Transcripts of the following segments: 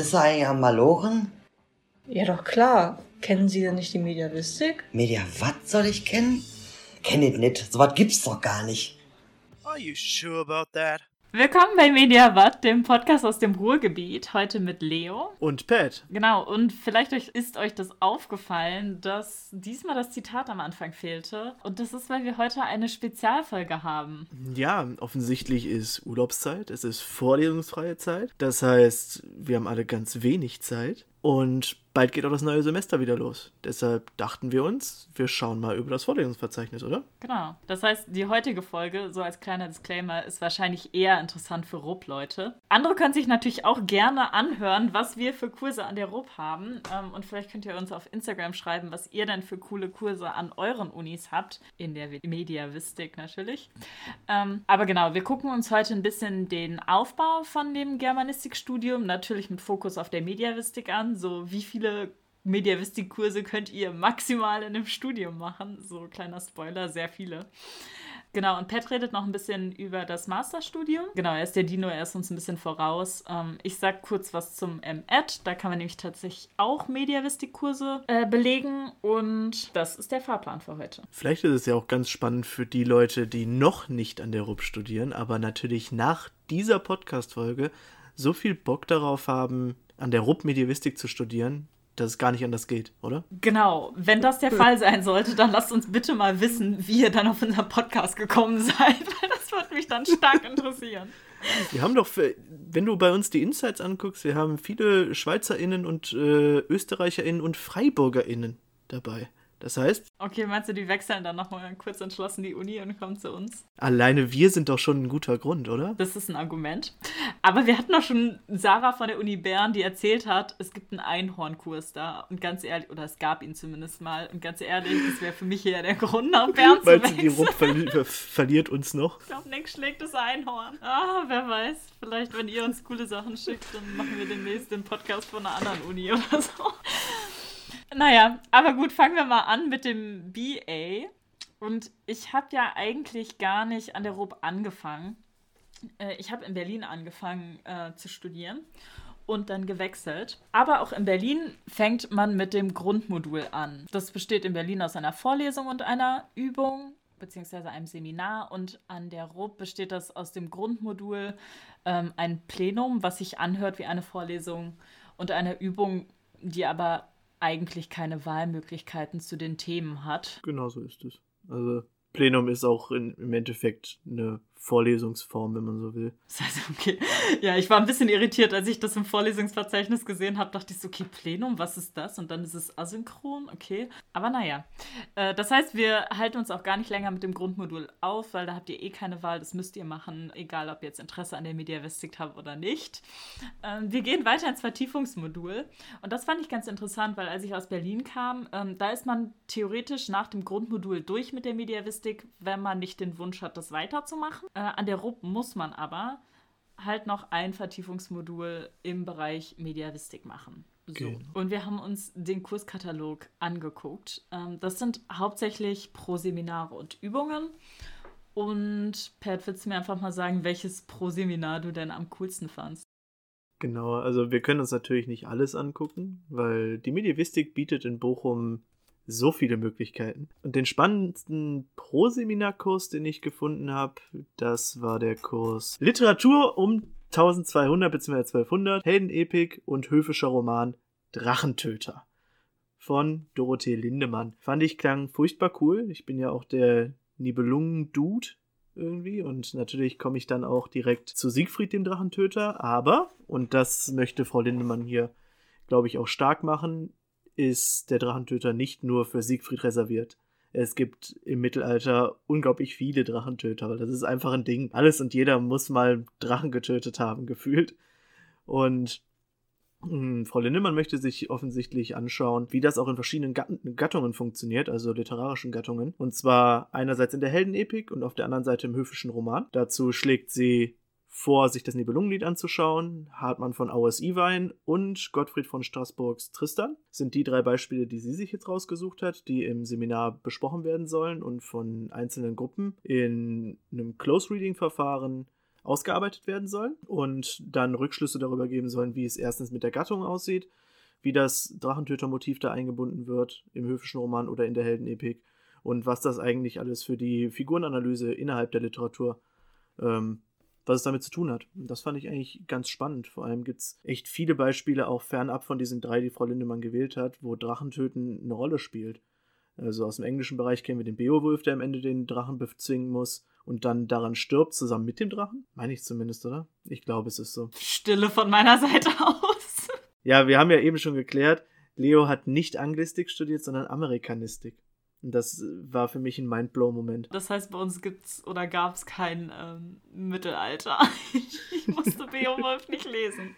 Bist du eigentlich am Malochen? Ja, doch klar. Kennen Sie denn nicht die Mediavistik? Media, was soll ich kennen? Kenn ich nicht. So was gibt's doch gar nicht. Are you sure about that? Willkommen bei Mediawatt, dem Podcast aus dem Ruhrgebiet. Heute mit Leo. Und Pat. Genau, und vielleicht ist euch das aufgefallen, dass diesmal das Zitat am Anfang fehlte. Und das ist, weil wir heute eine Spezialfolge haben. Ja, offensichtlich ist Urlaubszeit, es ist vorlesungsfreie Zeit. Das heißt, wir haben alle ganz wenig Zeit. Und bald geht auch das neue Semester wieder los. Deshalb dachten wir uns, wir schauen mal über das Vorlesungsverzeichnis, oder? Genau. Das heißt, die heutige Folge, so als kleiner Disclaimer, ist wahrscheinlich eher interessant für RUB-Leute. Andere können sich natürlich auch gerne anhören, was wir für Kurse an der RUB haben. Ähm, und vielleicht könnt ihr uns auf Instagram schreiben, was ihr denn für coole Kurse an euren Unis habt. In der Mediavistik natürlich. Ähm, aber genau, wir gucken uns heute ein bisschen den Aufbau von dem Germanistikstudium, natürlich mit Fokus auf der Mediavistik an so wie viele Mediavistik-Kurse könnt ihr maximal in dem Studium machen? So kleiner Spoiler, sehr viele. Genau, und Pat redet noch ein bisschen über das Masterstudium. Genau, er ist der Dino, er ist uns ein bisschen voraus. Ähm, ich sag kurz was zum MEd. Da kann man nämlich tatsächlich auch Mediavistik-Kurse äh, belegen. Und das ist der Fahrplan für heute. Vielleicht ist es ja auch ganz spannend für die Leute, die noch nicht an der RUB studieren, aber natürlich nach dieser Podcast-Folge so viel Bock darauf haben, an der RUB Medievistik zu studieren, dass es gar nicht anders geht, oder? Genau. Wenn das der Fall sein sollte, dann lasst uns bitte mal wissen, wie ihr dann auf unseren Podcast gekommen seid, weil das würde mich dann stark interessieren. Wir haben doch, wenn du bei uns die Insights anguckst, wir haben viele SchweizerInnen und äh, ÖsterreicherInnen und FreiburgerInnen dabei. Das heißt. Okay, meinst du, die wechseln dann nochmal kurz entschlossen die Uni und kommen zu uns? Alleine wir sind doch schon ein guter Grund, oder? Das ist ein Argument. Aber wir hatten doch schon Sarah von der Uni Bern, die erzählt hat, es gibt einen Einhornkurs da. Und ganz ehrlich, oder es gab ihn zumindest mal. Und ganz ehrlich, das wäre für mich hier der Grund, nach Bern zu wechseln. die Rupp verli verliert uns noch? Ich glaube, Nick schlägt das Einhorn. Ah, wer weiß. Vielleicht, wenn ihr uns coole Sachen schickt, dann machen wir demnächst den Podcast von einer anderen Uni oder so. Naja, aber gut, fangen wir mal an mit dem BA. Und ich habe ja eigentlich gar nicht an der RUB angefangen. Äh, ich habe in Berlin angefangen äh, zu studieren und dann gewechselt. Aber auch in Berlin fängt man mit dem Grundmodul an. Das besteht in Berlin aus einer Vorlesung und einer Übung beziehungsweise einem Seminar und an der RUB besteht das aus dem Grundmodul ähm, ein Plenum, was sich anhört wie eine Vorlesung und eine Übung, die aber eigentlich keine Wahlmöglichkeiten zu den Themen hat. Genau so ist es. Also Plenum ist auch in, im Endeffekt eine Vorlesungsform, wenn man so will. Okay. Ja, ich war ein bisschen irritiert, als ich das im Vorlesungsverzeichnis gesehen habe, dachte ich so, okay, Plenum, was ist das? Und dann ist es asynchron, okay. Aber naja. Äh, das heißt, wir halten uns auch gar nicht länger mit dem Grundmodul auf, weil da habt ihr eh keine Wahl, das müsst ihr machen, egal ob ihr jetzt Interesse an der Mediavistik habt oder nicht. Ähm, wir gehen weiter ins Vertiefungsmodul. Und das fand ich ganz interessant, weil als ich aus Berlin kam, ähm, da ist man theoretisch nach dem Grundmodul durch mit der Mediavistik, wenn man nicht den Wunsch hat, das weiterzumachen. Äh, an der RUB muss man aber halt noch ein Vertiefungsmodul im Bereich Mediavistik machen. So. Genau. Und wir haben uns den Kurskatalog angeguckt. Ähm, das sind hauptsächlich Pro-Seminare und Übungen. Und Pat, willst du mir einfach mal sagen, welches Pro-Seminar du denn am coolsten fandst? Genau, also wir können uns natürlich nicht alles angucken, weil die Mediavistik bietet in Bochum so viele Möglichkeiten. Und den spannendsten Pro-Seminarkurs, den ich gefunden habe, das war der Kurs Literatur um 1200 bzw. 1200, Heldenepik und höfischer Roman Drachentöter von Dorothee Lindemann. Fand ich klang furchtbar cool. Ich bin ja auch der Nibelungen-Dude irgendwie und natürlich komme ich dann auch direkt zu Siegfried dem Drachentöter, aber, und das möchte Frau Lindemann hier, glaube ich, auch stark machen, ist der Drachentöter nicht nur für Siegfried reserviert. Es gibt im Mittelalter unglaublich viele Drachentöter, das ist einfach ein Ding. Alles und jeder muss mal Drachen getötet haben, gefühlt. Und mh, hm, Frau Lindemann möchte sich offensichtlich anschauen, wie das auch in verschiedenen Gattungen funktioniert, also literarischen Gattungen. Und zwar einerseits in der Heldenepik und auf der anderen Seite im höfischen Roman. Dazu schlägt sie vor, sich das Nibelungenlied anzuschauen. Hartmann von Auers Iwein und Gottfried von Straßburgs Tristan sind die drei Beispiele, die sie sich jetzt rausgesucht hat, die im Seminar besprochen werden sollen und von einzelnen Gruppen in einem Close-Reading-Verfahren ausgearbeitet werden sollen und dann Rückschlüsse darüber geben sollen, wie es erstens mit der Gattung aussieht, wie das Drachentöter-Motiv da eingebunden wird im höfischen Roman oder in der Heldenepik und was das eigentlich alles für die Figurenanalyse innerhalb der Literatur, ähm, was es damit zu tun hat. Und das fand ich eigentlich ganz spannend. Vor allem gibt es echt viele Beispiele, auch fernab von diesen drei, die Frau Lindemann gewählt hat, wo Drachentöten eine Rolle spielt. Also aus dem englischen Bereich kennen wir den Beowulf, der am Ende den Drachen bezwingen muss und dann daran stirbt, zusammen mit dem Drachen. Meine ich zumindest, oder? Ich glaube, es ist so. Stille von meiner Seite aus. Ja, wir haben ja eben schon geklärt, Leo hat nicht Anglistik studiert, sondern Amerikanistik. Und das war für mich ein Mindblow-Moment. Das heißt, bei uns gibt's oder gab es kein ähm, Mittelalter. ich musste Beowulf nicht lesen.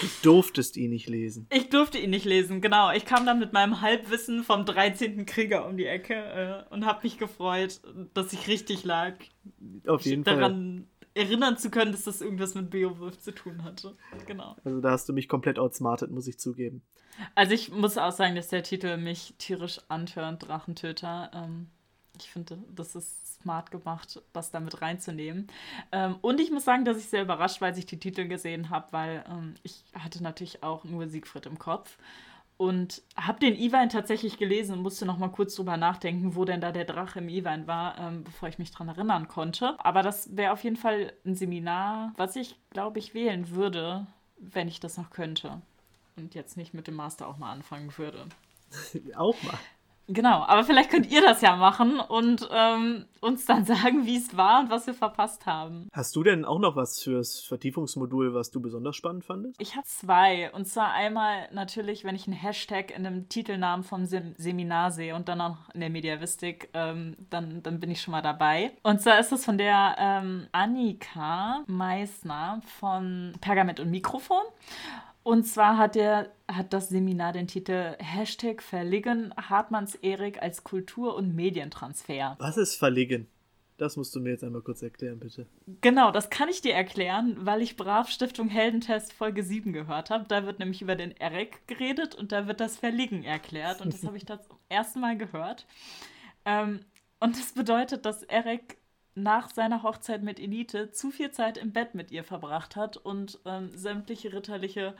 Du durftest ihn nicht lesen. Ich durfte ihn nicht lesen, genau. Ich kam dann mit meinem Halbwissen vom 13. Krieger um die Ecke äh, und habe mich gefreut, dass ich richtig lag. Auf jeden daran Fall. Daran erinnern zu können, dass das irgendwas mit Beowulf zu tun hatte. Genau. Also da hast du mich komplett outsmartet, muss ich zugeben. Also ich muss auch sagen, dass der Titel mich tierisch antörnt, Drachentöter. Ähm, ich finde, das ist smart gemacht, das damit reinzunehmen. Ähm, und ich muss sagen, dass ich sehr überrascht, weil ich die Titel gesehen habe, weil ähm, ich hatte natürlich auch nur Siegfried im Kopf. Und habe den Iwein tatsächlich gelesen und musste noch mal kurz drüber nachdenken, wo denn da der Drache im Iwein war, ähm, bevor ich mich dran erinnern konnte. Aber das wäre auf jeden Fall ein Seminar, was ich, glaube ich, wählen würde, wenn ich das noch könnte. Und jetzt nicht mit dem Master auch mal anfangen würde. auch mal. Genau, aber vielleicht könnt ihr das ja machen und ähm, uns dann sagen, wie es war und was wir verpasst haben. Hast du denn auch noch was fürs Vertiefungsmodul, was du besonders spannend fandest? Ich habe zwei. Und zwar einmal natürlich, wenn ich einen Hashtag in dem Titelnamen vom Sem Seminar sehe und dann auch in der Mediavistik, ähm, dann, dann bin ich schon mal dabei. Und zwar ist das von der ähm, Annika Meissner von Pergament und Mikrofon. Und zwar hat, der, hat das Seminar den Titel Hashtag Verlegen Hartmanns Erik als Kultur- und Medientransfer. Was ist Verlegen? Das musst du mir jetzt einmal kurz erklären, bitte. Genau, das kann ich dir erklären, weil ich brav Stiftung Heldentest Folge 7 gehört habe. Da wird nämlich über den Erik geredet und da wird das Verlegen erklärt. Und das habe ich das zum ersten Mal gehört. Ähm, und das bedeutet, dass Erik nach seiner Hochzeit mit Elite zu viel Zeit im Bett mit ihr verbracht hat und ähm, sämtliche ritterliche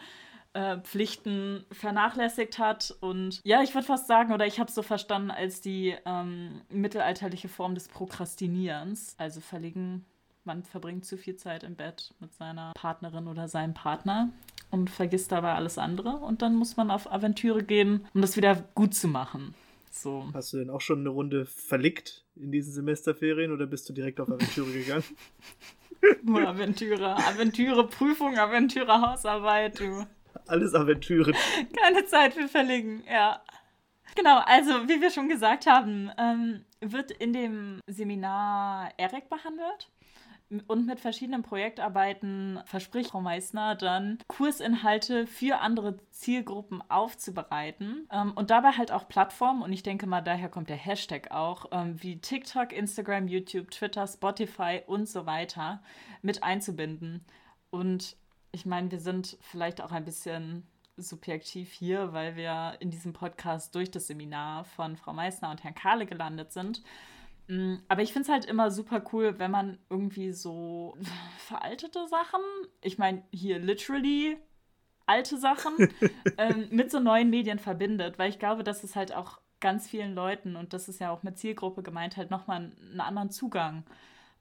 äh, Pflichten vernachlässigt hat. Und ja, ich würde fast sagen, oder ich habe es so verstanden, als die ähm, mittelalterliche Form des Prokrastinierens. Also verlegen, man verbringt zu viel Zeit im Bett mit seiner Partnerin oder seinem Partner und vergisst dabei alles andere. Und dann muss man auf Aventüre gehen, um das wieder gut zu machen. So. Hast du denn auch schon eine Runde verlickt in diesen Semesterferien oder bist du direkt auf Aventüre gegangen? Nur Aventüre, Aventüre, Prüfung, Aventüre, Hausarbeit, du. Alles Aventüre. Keine Zeit für Verlegen, ja. Genau, also wie wir schon gesagt haben, ähm, wird in dem Seminar ERIC behandelt und mit verschiedenen Projektarbeiten verspricht Frau Meissner dann Kursinhalte für andere Zielgruppen aufzubereiten ähm, und dabei halt auch Plattformen und ich denke mal daher kommt der Hashtag auch ähm, wie TikTok, Instagram, YouTube, Twitter, Spotify und so weiter mit einzubinden und ich meine, wir sind vielleicht auch ein bisschen subjektiv hier, weil wir in diesem Podcast durch das Seminar von Frau Meissner und Herrn Kahle gelandet sind. Mm, aber ich finde es halt immer super cool, wenn man irgendwie so veraltete Sachen, ich meine hier literally alte Sachen, ähm, mit so neuen Medien verbindet, weil ich glaube, dass es halt auch ganz vielen Leuten, und das ist ja auch mit Zielgruppe gemeint, halt nochmal einen anderen Zugang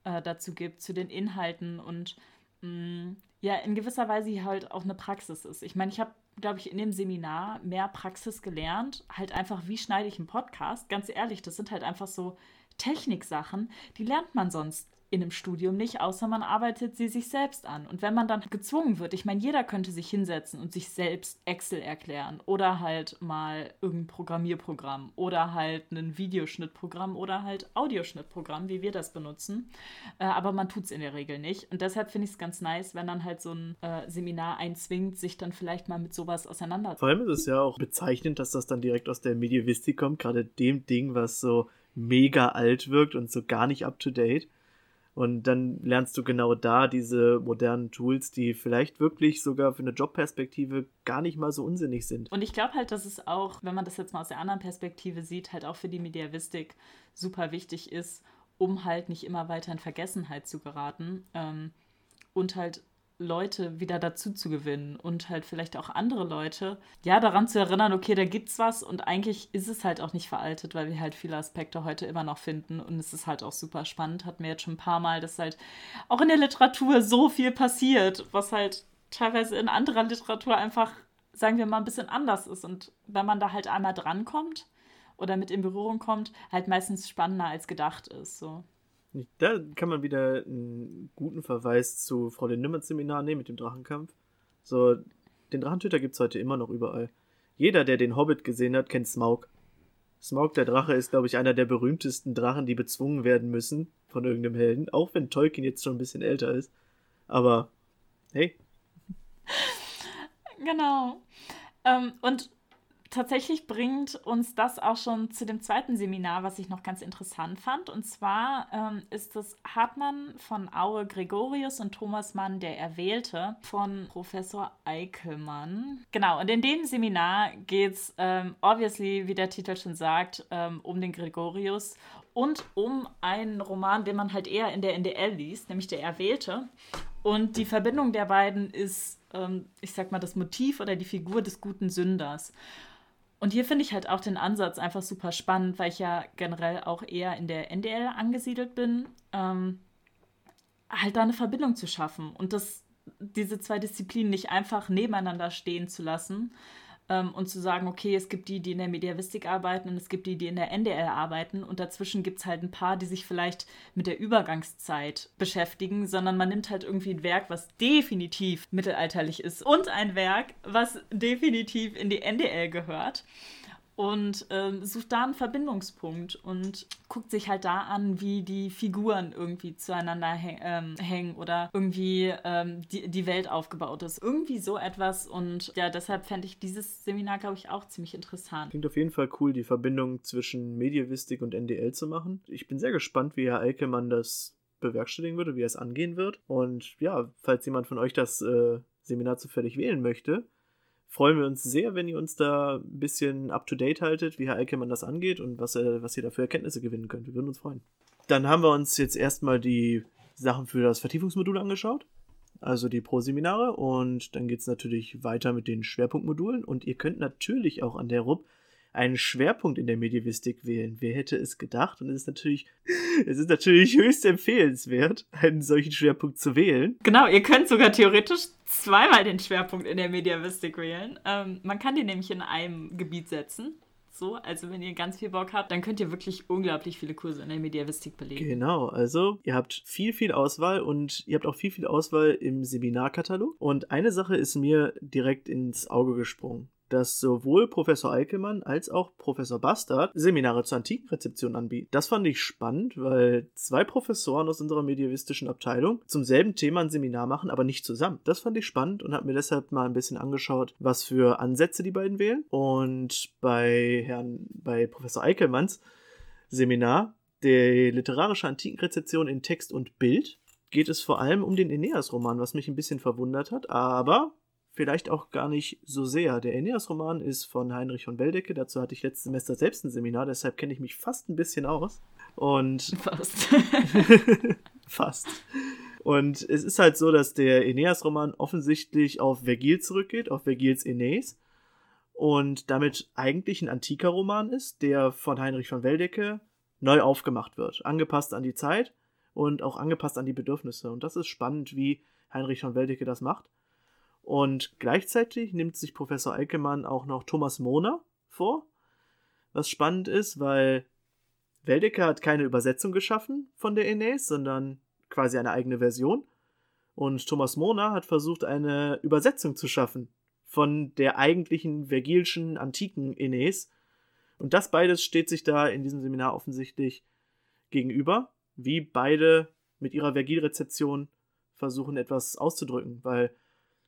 äh, dazu gibt, zu den Inhalten und mh, mm, ja, in gewisser Weise halt auch eine Praxis ist. Ich meine, ich habe, glaube ich, in dem Seminar mehr Praxis gelernt, halt einfach, wie schneide ich einen Podcast. Ganz ehrlich, das sind halt einfach so Techniksachen, die lernt man sonst in einem Studium nicht, außer man arbeitet sie sich selbst an. Und wenn man dann gezwungen wird, ich meine, jeder könnte sich hinsetzen und sich selbst Excel erklären oder halt mal irgendein Programmierprogramm oder halt ein Videoschnittprogramm oder halt Audioschnittprogramm, wie wir das benutzen. Äh, aber man tut es in der Regel nicht. Und deshalb finde ich es ganz nice, wenn dann halt so ein äh, Seminar einzwingt, sich dann vielleicht mal mit sowas auseinanderzusetzen. Vor allem ist es ja auch bezeichnend, dass das dann direkt aus der Medievistik kommt, gerade dem Ding, was so mega alt wirkt und so gar nicht up to date. Und dann lernst du genau da diese modernen Tools, die vielleicht wirklich sogar für eine Jobperspektive gar nicht mal so unsinnig sind. Und ich glaube halt, dass es auch, wenn man das jetzt mal aus der anderen Perspektive sieht, halt auch für die Mediavistik super wichtig ist, um halt nicht immer weiter in Vergessenheit zu geraten. Ähm, und halt Leute wieder dazu zu gewinnen und halt vielleicht auch andere Leute, ja, daran zu erinnern, okay, da gibt's was und eigentlich ist es halt auch nicht veraltet, weil wir halt viele Aspekte heute immer noch finden und es ist halt auch super spannend, hat mir jetzt schon ein paar Mal, dass halt auch in der Literatur so viel passiert, was halt teilweise in anderer Literatur einfach, sagen wir mal, ein bisschen anders ist und wenn man da halt einmal drankommt oder mit in Berührung kommt, halt meistens spannender als gedacht ist, so. Da kann man wieder einen guten Verweis zu Frau Lindemanns Seminar nehmen mit dem Drachenkampf. So, den Drachentöter gibt es heute immer noch überall. Jeder, der den Hobbit gesehen hat, kennt Smaug. Smaug der Drache ist, glaube ich, einer der berühmtesten Drachen, die bezwungen werden müssen von irgendeinem Helden. Auch wenn Tolkien jetzt schon ein bisschen älter ist. Aber, hey. Genau. Ähm, und tatsächlich bringt uns das auch schon zu dem zweiten Seminar, was ich noch ganz interessant fand. Und zwar ähm, ist es Hartmann von Aue Gregorius und Thomas Mann, der Erwählte, von Professor Eickelmann. Genau, und in dem Seminar geht es, ähm, obviously, wie der Titel schon sagt, ähm, um den Gregorius und um einen Roman, den man halt eher in der NDL liest, nämlich der Erwählte. Und die Verbindung der beiden ist, ähm, ich sag mal, das Motiv oder die Figur des guten Sünders. Und hier finde ich halt auch den Ansatz einfach super spannend, weil ich ja generell auch eher in der NDL angesiedelt bin, ähm, halt da eine Verbindung zu schaffen und das, diese zwei Disziplinen nicht einfach nebeneinander stehen zu lassen, ähm, und zu sagen, okay, es gibt die, die in der Mediavistik arbeiten und es gibt die, die in der NDL arbeiten. Und dazwischen gibt es halt ein paar, die sich vielleicht mit der Übergangszeit beschäftigen, sondern man nimmt halt irgendwie ein Werk, was definitiv mittelalterlich ist und ein Werk, was definitiv in die NDL gehört und ähm, sucht da einen Verbindungspunkt und guckt sich halt da an, wie die Figuren irgendwie zueinander häng, ähm, hängen oder irgendwie ähm, die, die Welt aufgebaut ist. Irgendwie so etwas und ja, deshalb fände ich dieses Seminar, glaube ich, auch ziemlich interessant. Klingt auf jeden Fall cool, die Verbindung zwischen Medievistik und NDL zu machen. Ich bin sehr gespannt, wie Herr Eikemann das bewerkstelligen würde, wie er es angehen wird. Und ja, falls jemand von euch das äh, Seminar zufällig wählen möchte, freuen wir uns sehr, wenn ihr uns da ein bisschen up to date haltet, wie Herr Eikemann das angeht und was, was ihr da für Erkenntnisse gewinnen könnt. Wir würden uns freuen. Dann haben wir uns jetzt erstmal die Sachen für das Vertiefungsmodul angeschaut, also die Pro-Seminare, und dann geht es natürlich weiter mit den Schwerpunktmodulen. Und ihr könnt natürlich auch an der RUB einen Schwerpunkt in der Medievistik wählen. Wer hätte es gedacht? Und es ist natürlich, es ist natürlich höchst empfehlenswert, einen solchen Schwerpunkt zu wählen. Genau, ihr könnt sogar theoretisch zweimal den Schwerpunkt in der Mediavistik wählen. Ähm, man kann den nämlich in einem Gebiet setzen. So, also wenn ihr ganz viel Bock habt, dann könnt ihr wirklich unglaublich viele Kurse in der Mediavistik belegen. Genau, also ihr habt viel, viel Auswahl und ihr habt auch viel, viel Auswahl im Seminarkatalog. Und eine Sache ist mir direkt ins Auge gesprungen dass sowohl Professor Eickelmann als auch Professor Bastard Seminare zur Antikenrezeption anbieten. Das fand ich spannend, weil zwei Professoren aus unserer medievistischen Abteilung zum selben Thema ein Seminar machen, aber nicht zusammen. Das fand ich spannend und habe mir deshalb mal ein bisschen angeschaut, was für Ansätze die beiden wählen. Und bei Herrn, bei Professor Eickelmanns Seminar, der literarische Antikenrezeption in Text und Bild, geht es vor allem um den Aeneas-Roman, was mich ein bisschen verwundert hat, aber vielleicht auch gar nicht so sehr. Der Aeneas-Roman ist von Heinrich von Beldecke. Dazu hatte ich letztes Semester selbst ein Seminar, deshalb kenne ich mich fast ein bisschen aus. Und. Fast. fast. Und es ist halt so, dass der Aeneas-Roman offensichtlich auf Vergil zurückgeht, auf Vergils Aeneas. Und damit eigentlich ein antiker Roman ist, der von Heinrich von Weldecke neu aufgemacht wird. Angepasst an die Zeit und auch angepasst an die Bedürfnisse. Und das ist spannend, wie Heinrich von Weldecke das macht. Und gleichzeitig nimmt sich Professor Eickemann auch noch Thomas Mohner vor, was spannend ist, weil Weldecker hat keine Übersetzung geschaffen von der Aeneis, sondern quasi eine eigene Version. Und Thomas Mohner hat versucht, eine Übersetzung zu schaffen von der eigentlichen vergilschen antiken Aeneis. Und das beides steht sich da in diesem Seminar offensichtlich gegenüber, wie beide mit ihrer Vergil-Rezeption versuchen, etwas auszudrücken, weil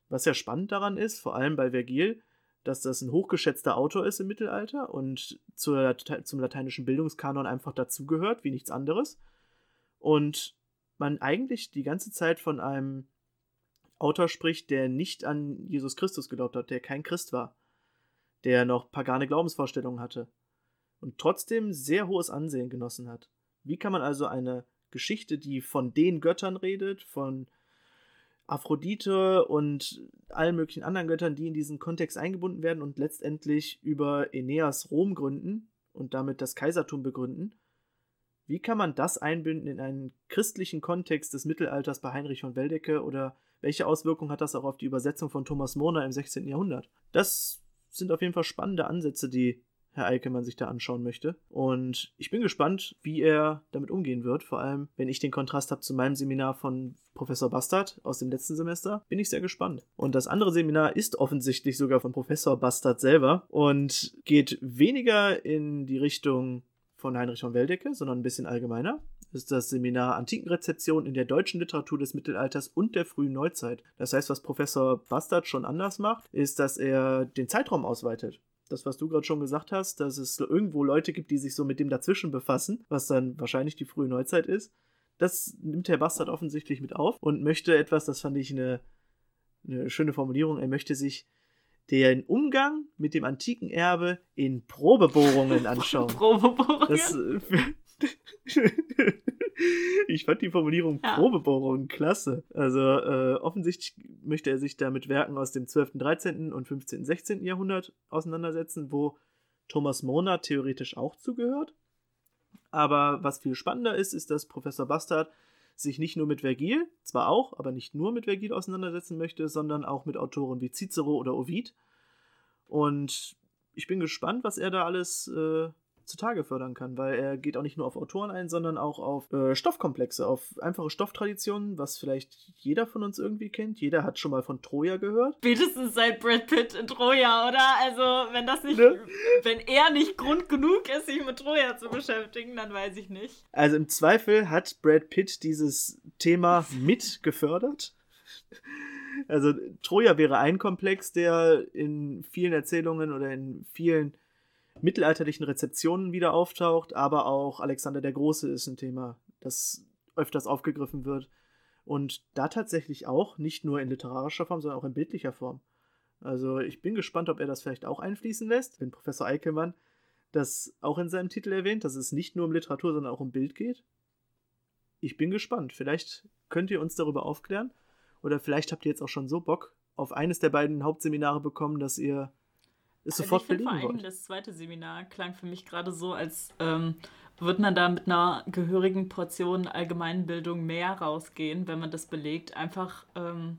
was ja spannend daran ist, vor allem bei Vergil, dass das ein hochgeschätzter Autor ist im Mittelalter und zur, zum lateinischen Bildungskanon einfach dazugehört, wie nichts anderes. Und man eigentlich die ganze Zeit von einem Autor spricht, der nicht an Jesus Christus geglaubt hat, der kein Christ war, der noch pagane Glaubensvorstellungen hatte und trotzdem sehr hohes Ansehen genossen hat. Wie kann man also eine Geschichte, die von den Göttern redet, von Aphrodite und allen möglichen anderen Göttern, die in diesen Kontext eingebunden werden und letztendlich über Aeneas Rom gründen und damit das Kaisertum begründen. Wie kann man das einbinden in einen christlichen Kontext des Mittelalters bei Heinrich von Weldecke oder welche Auswirkungen hat das auch auf die Übersetzung von Thomas Mona im 16. Jahrhundert? Das sind auf jeden Fall spannende Ansätze, die Herr Eikemann sich da anschauen möchte. Und ich bin gespannt, wie er damit umgehen wird. Vor allem, wenn ich den Kontrast habe zu meinem Seminar von Professor Bastard aus dem letzten Semester, bin ich sehr gespannt. Und das andere Seminar ist offensichtlich sogar von Professor Bastard selber und geht weniger in die Richtung von Heinrich von Weldecke, sondern ein bisschen allgemeiner. Ist das Seminar Antikenrezeption in der deutschen Literatur des Mittelalters und der frühen Neuzeit. Das heißt, was Professor Bastard schon anders macht, ist, dass er den Zeitraum ausweitet das, was du gerade schon gesagt hast, dass es irgendwo Leute gibt, die sich so mit dem dazwischen befassen, was dann wahrscheinlich die frühe Neuzeit ist. Das nimmt Herr Bastard offensichtlich mit auf und möchte etwas, das fand ich eine, eine schöne Formulierung, er möchte sich den Umgang mit dem antiken Erbe in Probebohrungen anschauen. Probebohrungen? Das, ich fand die Formulierung ja. Probebohrung klasse. Also äh, offensichtlich möchte er sich da mit Werken aus dem 12., 13. und 15., 16. Jahrhundert auseinandersetzen, wo Thomas Mona theoretisch auch zugehört. Aber was viel spannender ist, ist, dass Professor Bastard sich nicht nur mit Vergil, zwar auch, aber nicht nur mit Vergil auseinandersetzen möchte, sondern auch mit Autoren wie Cicero oder Ovid. Und ich bin gespannt, was er da alles äh, zutage fördern kann, weil er geht auch nicht nur auf Autoren ein, sondern auch auf äh, Stoffkomplexe, auf einfache Stofftraditionen, was vielleicht jeder von uns irgendwie kennt. Jeder hat schon mal von Troja gehört. Spätestens seit Brad Pitt in Troja, oder? Also, wenn das nicht, ne? wenn er nicht Grund genug ist, sich mit Troja zu beschäftigen, dann weiß ich nicht. Also im Zweifel hat Brad Pitt dieses Thema mit gefördert. Also Troja wäre ein Komplex, der in vielen Erzählungen oder in vielen mittelalterlichen Rezeptionen wieder auftaucht, aber auch Alexander der Große ist ein Thema, das öfters aufgegriffen wird. Und da tatsächlich auch, nicht nur in literarischer Form, sondern auch in bildlicher Form. Also ich bin gespannt, ob er das vielleicht auch einfließen lässt, wenn Professor Eickelmann das auch in seinem Titel erwähnt, dass es nicht nur um Literatur, sondern auch um Bild geht. Ich bin gespannt. Vielleicht könnt ihr uns darüber aufklären. Oder vielleicht habt ihr jetzt auch schon so Bock auf eines der beiden Hauptseminare bekommen, dass ihr ist also sofort ich belegen vor allem Das zweite Seminar klang für mich gerade so, als ähm, würde man da mit einer gehörigen Portion Allgemeinbildung mehr rausgehen, wenn man das belegt. Einfach, ähm,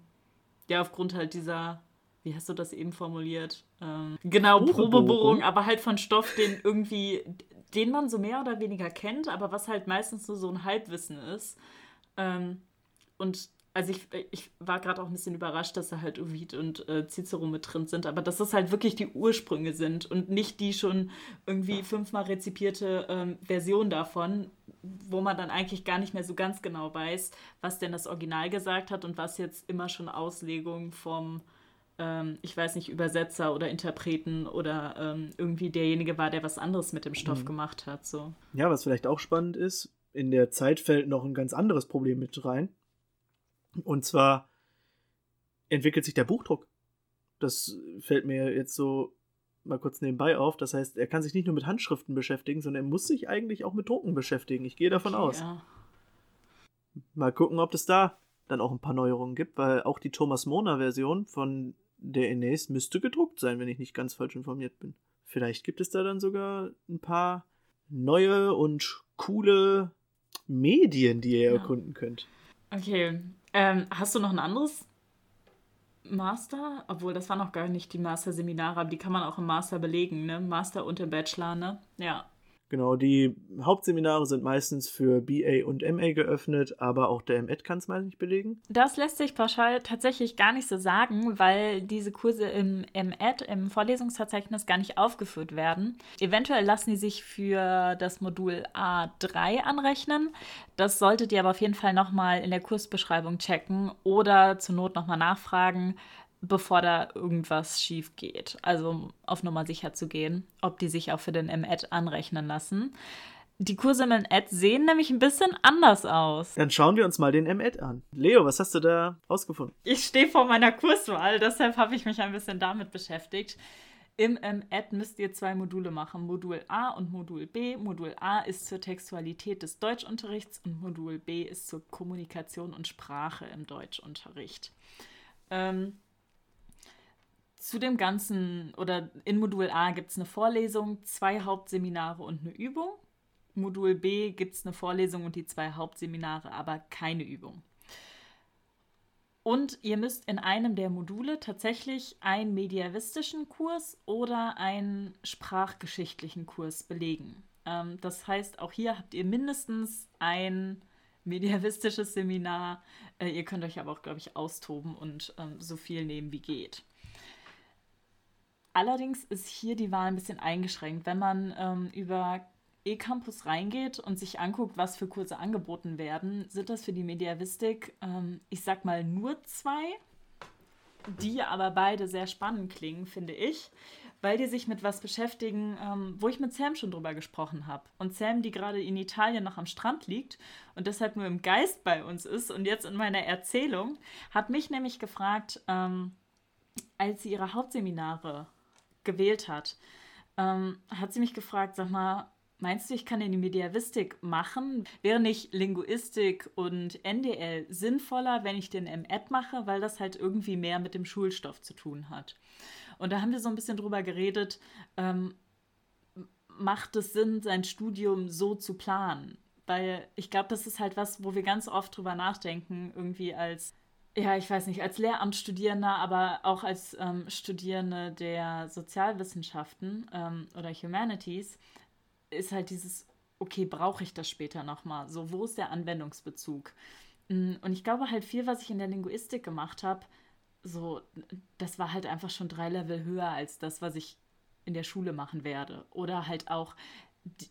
ja, aufgrund halt dieser, wie hast du das eben formuliert? Ähm, genau, Probebohrung. Probebohrung, aber halt von Stoff, den irgendwie, den man so mehr oder weniger kennt, aber was halt meistens nur so ein Halbwissen ist. Ähm, und also ich, ich war gerade auch ein bisschen überrascht, dass da halt Ovid und äh, Cicero mit drin sind, aber dass das halt wirklich die Ursprünge sind und nicht die schon irgendwie fünfmal rezipierte ähm, Version davon, wo man dann eigentlich gar nicht mehr so ganz genau weiß, was denn das Original gesagt hat und was jetzt immer schon Auslegung vom, ähm, ich weiß nicht, Übersetzer oder Interpreten oder ähm, irgendwie derjenige war, der was anderes mit dem Stoff mhm. gemacht hat. So. Ja, was vielleicht auch spannend ist, in der Zeit fällt noch ein ganz anderes Problem mit rein und zwar entwickelt sich der Buchdruck. Das fällt mir jetzt so mal kurz nebenbei auf. Das heißt, er kann sich nicht nur mit Handschriften beschäftigen, sondern er muss sich eigentlich auch mit Drucken beschäftigen. Ich gehe davon aus. Ja. Mal gucken, ob es da dann auch ein paar Neuerungen gibt, weil auch die Thomas Mona-Version von der Enes müsste gedruckt sein, wenn ich nicht ganz falsch informiert bin. Vielleicht gibt es da dann sogar ein paar neue und coole Medien, die ihr ja. erkunden könnt. Okay, ähm, hast du noch ein anderes Master? Obwohl, das waren noch gar nicht die Master-Seminare, aber die kann man auch im Master belegen, ne? Master und im Bachelor, ne? Ja. Genau, die Hauptseminare sind meistens für BA und MA geöffnet, aber auch der MEd kann es mal nicht belegen. Das lässt sich pauschal tatsächlich gar nicht so sagen, weil diese Kurse im MEd, im Vorlesungsverzeichnis, gar nicht aufgeführt werden. Eventuell lassen die sich für das Modul A3 anrechnen. Das solltet ihr aber auf jeden Fall nochmal in der Kursbeschreibung checken oder zur Not nochmal nachfragen bevor da irgendwas schief geht. Also auf Nummer sicher zu gehen, ob die sich auch für den M-Ed anrechnen lassen. Die Kurse im M-Ed sehen nämlich ein bisschen anders aus. Dann schauen wir uns mal den M-Ed an. Leo, was hast du da ausgefunden? Ich stehe vor meiner Kurswahl, deshalb habe ich mich ein bisschen damit beschäftigt. Im MED müsst ihr zwei Module machen, Modul A und Modul B. Modul A ist zur Textualität des Deutschunterrichts und Modul B ist zur Kommunikation und Sprache im Deutschunterricht. Ähm, zu dem Ganzen, oder in Modul A gibt es eine Vorlesung, zwei Hauptseminare und eine Übung. Modul B gibt es eine Vorlesung und die zwei Hauptseminare, aber keine Übung. Und ihr müsst in einem der Module tatsächlich einen mediavistischen Kurs oder einen sprachgeschichtlichen Kurs belegen. Ähm, das heißt, auch hier habt ihr mindestens ein mediavistisches Seminar. Äh, ihr könnt euch aber auch, glaube ich, austoben und ähm, so viel nehmen, wie geht. Allerdings ist hier die Wahl ein bisschen eingeschränkt. Wenn man ähm, über E-Campus reingeht und sich anguckt, was für Kurse angeboten werden, sind das für die Mediavistik, ähm, ich sag mal, nur zwei, die aber beide sehr spannend klingen, finde ich, weil die sich mit was beschäftigen, ähm, wo ich mit Sam schon drüber gesprochen habe. Und Sam, die gerade in Italien noch am Strand liegt und deshalb nur im Geist bei uns ist und jetzt in meiner Erzählung, hat mich nämlich gefragt, ähm, als sie ihre Hauptseminare gewählt hat, ähm, hat sie mich gefragt, sag mal, meinst du, ich kann in die Mediavistik machen? Wäre nicht Linguistik und NDL sinnvoller, wenn ich den MEd mache, weil das halt irgendwie mehr mit dem Schulstoff zu tun hat? Und da haben wir so ein bisschen drüber geredet, ähm, macht es Sinn, sein Studium so zu planen? Weil ich glaube, das ist halt was, wo wir ganz oft drüber nachdenken, irgendwie als ja, ich weiß nicht, als Lehramtsstudierender, aber auch als ähm, Studierende der Sozialwissenschaften ähm, oder Humanities, ist halt dieses, okay, brauche ich das später nochmal? So, wo ist der Anwendungsbezug? Mm, und ich glaube halt viel, was ich in der Linguistik gemacht habe, so, das war halt einfach schon drei Level höher als das, was ich in der Schule machen werde. Oder halt auch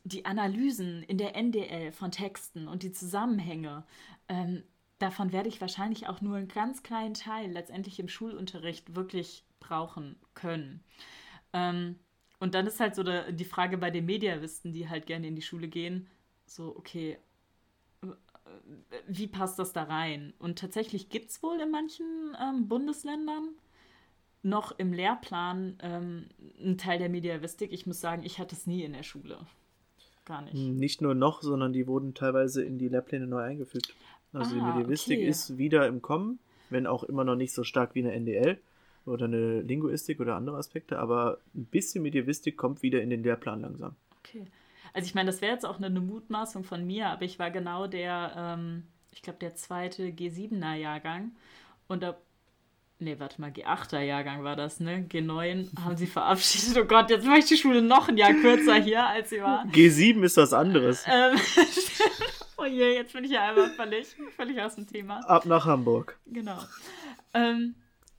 die Analysen in der NDL von Texten und die Zusammenhänge. Ähm, davon werde ich wahrscheinlich auch nur einen ganz kleinen Teil letztendlich im Schulunterricht wirklich brauchen können. Ähm, und dann ist halt so die Frage bei den Mediavisten, die halt gerne in die Schule gehen, so, okay, wie passt das da rein? Und tatsächlich gibt es wohl in manchen ähm, Bundesländern noch im Lehrplan ähm, einen Teil der Mediavistik. Ich muss sagen, ich hatte es nie in der Schule. Gar nicht. Nicht nur noch, sondern die wurden teilweise in die Lehrpläne neu eingefügt. Also ah, die Mediavistik okay. ist wieder im Kommen, wenn auch immer noch nicht so stark wie eine NDL oder eine Linguistik oder andere Aspekte, aber ein bisschen Medievistik kommt wieder in den Lehrplan langsam. Okay. Also ich meine, das wäre jetzt auch eine, Mutmaßung von mir, aber ich war genau der, ähm, ich glaube, der zweite G7er Jahrgang und da Nee, warte mal, G8er Jahrgang war das, ne? G9 haben sie verabschiedet. Oh Gott, jetzt mache ich die Schule noch ein Jahr kürzer hier, als sie war. G7 ist was anderes. Ähm, je, jetzt bin ich ja einmal völlig, völlig aus dem Thema. Ab nach Hamburg. Genau. Ähm,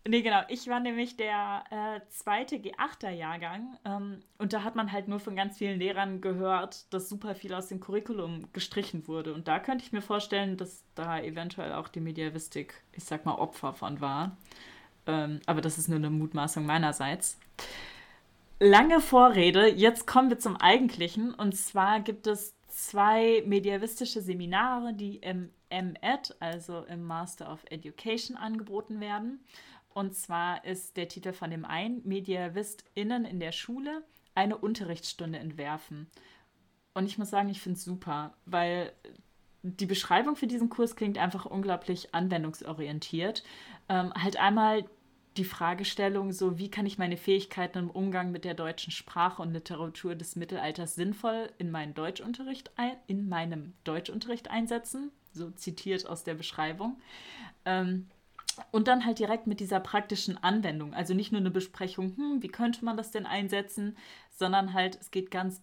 Nee, genau. Ich war nämlich der äh, zweite G8er-Jahrgang ähm, und da hat man halt nur von ganz vielen Lehrern gehört, dass super viel aus dem Curriculum gestrichen wurde. Und da könnte ich mir vorstellen, dass da eventuell auch die Mediavistik, ich sag mal, Opfer von war. Ähm, aber das ist nur eine Mutmaßung meinerseits. Lange Vorrede, jetzt kommen wir zum Eigentlichen. Und zwar gibt es zwei mediavistische Seminare, die im MEd, also im Master of Education, angeboten werden. Und zwar ist der Titel von dem einen MediaVistInnen in der Schule eine Unterrichtsstunde entwerfen. Und ich muss sagen, ich finde es super, weil die Beschreibung für diesen Kurs klingt einfach unglaublich anwendungsorientiert. Ähm, halt einmal die Fragestellung, so wie kann ich meine Fähigkeiten im Umgang mit der deutschen Sprache und Literatur des Mittelalters sinnvoll in meinen Deutschunterricht ein, in meinem Deutschunterricht einsetzen, so zitiert aus der Beschreibung. Ähm, und dann halt direkt mit dieser praktischen Anwendung. Also nicht nur eine Besprechung, hm, wie könnte man das denn einsetzen, sondern halt, es geht ganz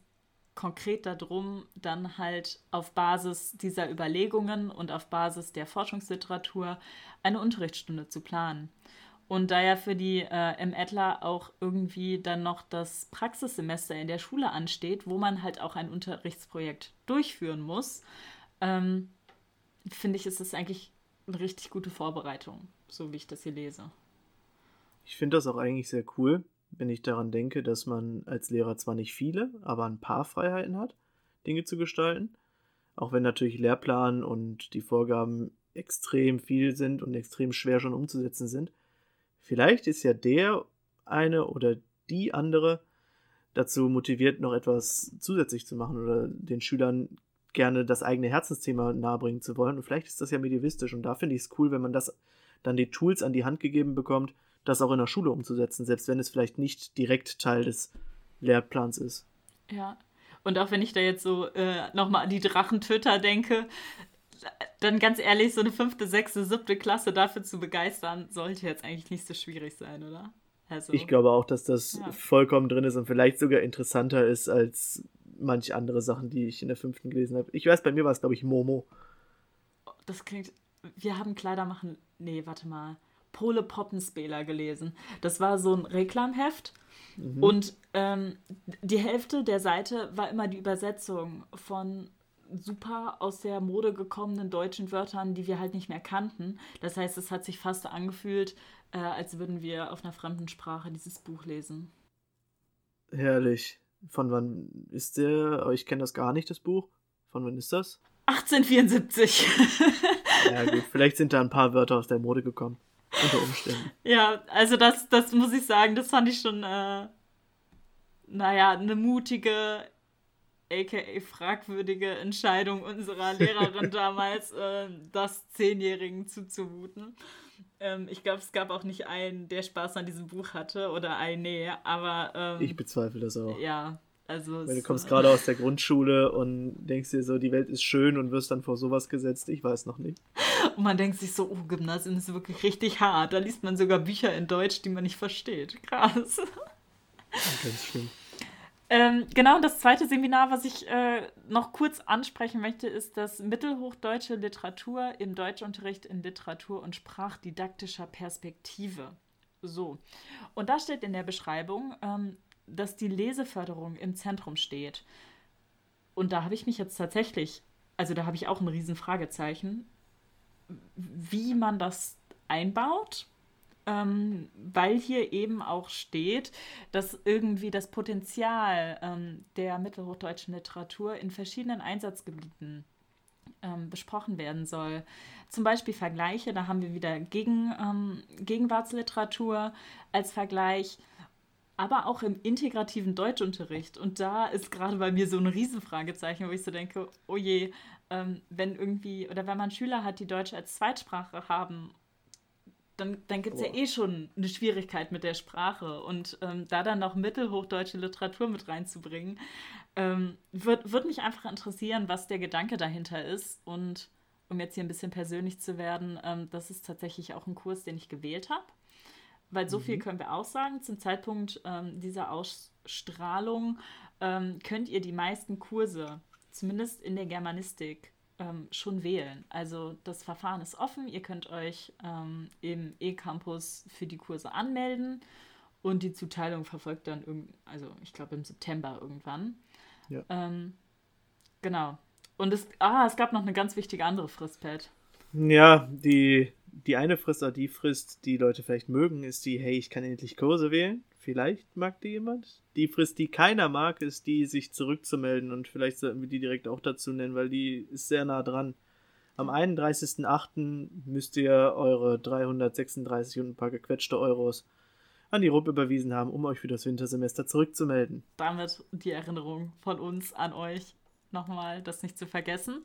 konkret darum, dann halt auf Basis dieser Überlegungen und auf Basis der Forschungsliteratur eine Unterrichtsstunde zu planen. Und da ja für die äh, M-Edler auch irgendwie dann noch das Praxissemester in der Schule ansteht, wo man halt auch ein Unterrichtsprojekt durchführen muss, ähm, finde ich, ist es eigentlich eine richtig gute Vorbereitung so wie ich das hier lese. Ich finde das auch eigentlich sehr cool, wenn ich daran denke, dass man als Lehrer zwar nicht viele, aber ein paar Freiheiten hat, Dinge zu gestalten. Auch wenn natürlich Lehrplan und die Vorgaben extrem viel sind und extrem schwer schon umzusetzen sind. Vielleicht ist ja der eine oder die andere dazu motiviert, noch etwas zusätzlich zu machen oder den Schülern gerne das eigene Herzensthema nahebringen zu wollen. Und vielleicht ist das ja medievistisch. Und da finde ich es cool, wenn man das dann die Tools an die Hand gegeben bekommt, das auch in der Schule umzusetzen, selbst wenn es vielleicht nicht direkt Teil des Lehrplans ist. Ja. Und auch wenn ich da jetzt so äh, nochmal an die Drachentöter denke, dann ganz ehrlich, so eine fünfte, sechste, siebte Klasse dafür zu begeistern, sollte jetzt eigentlich nicht so schwierig sein, oder? Also, ich glaube auch, dass das ja. vollkommen drin ist und vielleicht sogar interessanter ist als manche andere Sachen, die ich in der fünften gelesen habe. Ich weiß, bei mir war es, glaube ich, Momo. Das klingt. Wir haben Kleider machen. Nee, warte mal. Pole Poppenspäler gelesen. Das war so ein Reklamheft. Mhm. Und ähm, die Hälfte der Seite war immer die Übersetzung von super aus der Mode gekommenen deutschen Wörtern, die wir halt nicht mehr kannten. Das heißt, es hat sich fast angefühlt, äh, als würden wir auf einer fremden Sprache dieses Buch lesen. Herrlich. Von wann ist der? Ich kenne das gar nicht, das Buch. Von wann ist das? 1874. ja, gut. Vielleicht sind da ein paar Wörter aus der Mode gekommen. Unter Umständen. Ja, also das, das muss ich sagen, das fand ich schon, äh, naja, eine mutige, aka fragwürdige Entscheidung unserer Lehrerin damals, äh, das Zehnjährigen zuzumuten. Ähm, ich glaube, es gab auch nicht einen, der Spaß an diesem Buch hatte oder ein, nee, aber. Ähm, ich bezweifle das auch. Ja, also. Weil du kommst gerade aus der Grundschule und denkst dir so, die Welt ist schön und wirst dann vor sowas gesetzt. Ich weiß noch nicht. Und man denkt sich so, oh, Gymnasium ist wirklich richtig hart. Da liest man sogar Bücher in Deutsch, die man nicht versteht. Krass. Ganz schlimm. Ähm, genau, und das zweite Seminar, was ich äh, noch kurz ansprechen möchte, ist das Mittelhochdeutsche Literatur im Deutschunterricht in Literatur- und Sprachdidaktischer Perspektive. So, und da steht in der Beschreibung, ähm, dass die Leseförderung im Zentrum steht. Und da habe ich mich jetzt tatsächlich, also da habe ich auch ein Riesenfragezeichen, wie man das einbaut ähm, weil hier eben auch steht, dass irgendwie das Potenzial ähm, der mittelhochdeutschen Literatur in verschiedenen Einsatzgebieten ähm, besprochen werden soll. Zum Beispiel Vergleiche, da haben wir wieder Gegen, ähm, Gegenwartsliteratur als Vergleich aber auch im integrativen Deutschunterricht. Und da ist gerade bei mir so ein Riesenfragezeichen, wo ich so denke, oh je, ähm, wenn irgendwie, oder wenn man Schüler hat, die Deutsch als Zweitsprache haben dann, dann gibt es ja eh schon eine Schwierigkeit mit der Sprache. Und ähm, da dann noch mittelhochdeutsche Literatur mit reinzubringen, ähm, wird, wird mich einfach interessieren, was der Gedanke dahinter ist. Und um jetzt hier ein bisschen persönlich zu werden, ähm, das ist tatsächlich auch ein Kurs, den ich gewählt habe. Weil so mhm. viel können wir auch sagen. Zum Zeitpunkt ähm, dieser Ausstrahlung ähm, könnt ihr die meisten Kurse, zumindest in der Germanistik, ähm, schon wählen. Also das Verfahren ist offen. Ihr könnt euch ähm, im E-Campus für die Kurse anmelden und die Zuteilung verfolgt dann, irgend, also ich glaube im September irgendwann. Ja. Ähm, genau. Und es, ah, es gab noch eine ganz wichtige andere Frist, Pat. Ja, die, die eine Frist oder die Frist, die Leute vielleicht mögen, ist die, hey, ich kann endlich Kurse wählen. Vielleicht mag die jemand. Die Frist, die keiner mag, ist die, sich zurückzumelden. Und vielleicht sollten wir die direkt auch dazu nennen, weil die ist sehr nah dran. Am 31.08. müsst ihr eure 336 und ein paar gequetschte Euros an die RUP überwiesen haben, um euch für das Wintersemester zurückzumelden. Damit die Erinnerung von uns an euch nochmal, das nicht zu vergessen.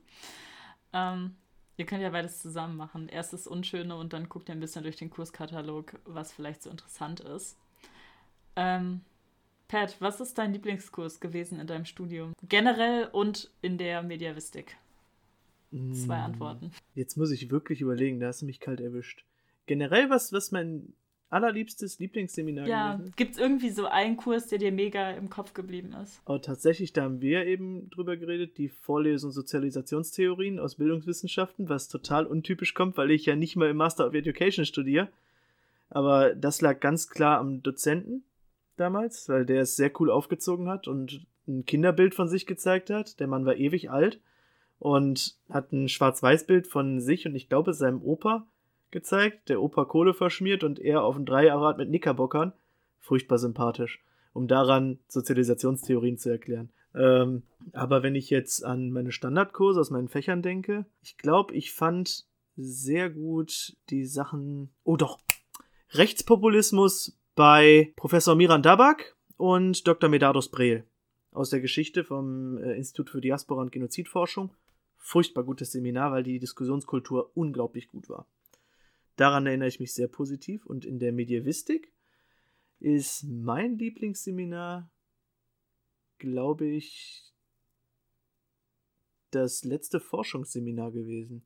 Ähm, ihr könnt ja beides zusammen machen. Erst das Unschöne und dann guckt ihr ein bisschen durch den Kurskatalog, was vielleicht so interessant ist. Ähm, Pat, was ist dein Lieblingskurs gewesen in deinem Studium? Generell und in der Mediavistik? Zwei mm. Antworten. Jetzt muss ich wirklich überlegen, da hast du mich kalt erwischt. Generell, was, was mein allerliebstes Lieblingsseminar ja, gewesen? Ja, gibt es irgendwie so einen Kurs, der dir mega im Kopf geblieben ist? Oh, tatsächlich, da haben wir eben drüber geredet, die Vorlesung Sozialisationstheorien aus Bildungswissenschaften, was total untypisch kommt, weil ich ja nicht mal im Master of Education studiere. Aber das lag ganz klar am Dozenten damals, weil der es sehr cool aufgezogen hat und ein Kinderbild von sich gezeigt hat. Der Mann war ewig alt und hat ein Schwarz-Weiß-Bild von sich und ich glaube seinem Opa gezeigt. Der Opa Kohle verschmiert und er auf dem Dreierrad mit Knickerbockern. Furchtbar sympathisch, um daran Sozialisationstheorien zu erklären. Ähm, aber wenn ich jetzt an meine Standardkurse aus meinen Fächern denke, ich glaube, ich fand sehr gut die Sachen. Oh doch! Rechtspopulismus bei Professor Miran Dabak und Dr. Medardos Breel aus der Geschichte vom äh, Institut für Diaspora und Genozidforschung. Furchtbar gutes Seminar, weil die Diskussionskultur unglaublich gut war. Daran erinnere ich mich sehr positiv. Und in der Medievistik ist mein Lieblingsseminar, glaube ich, das letzte Forschungsseminar gewesen.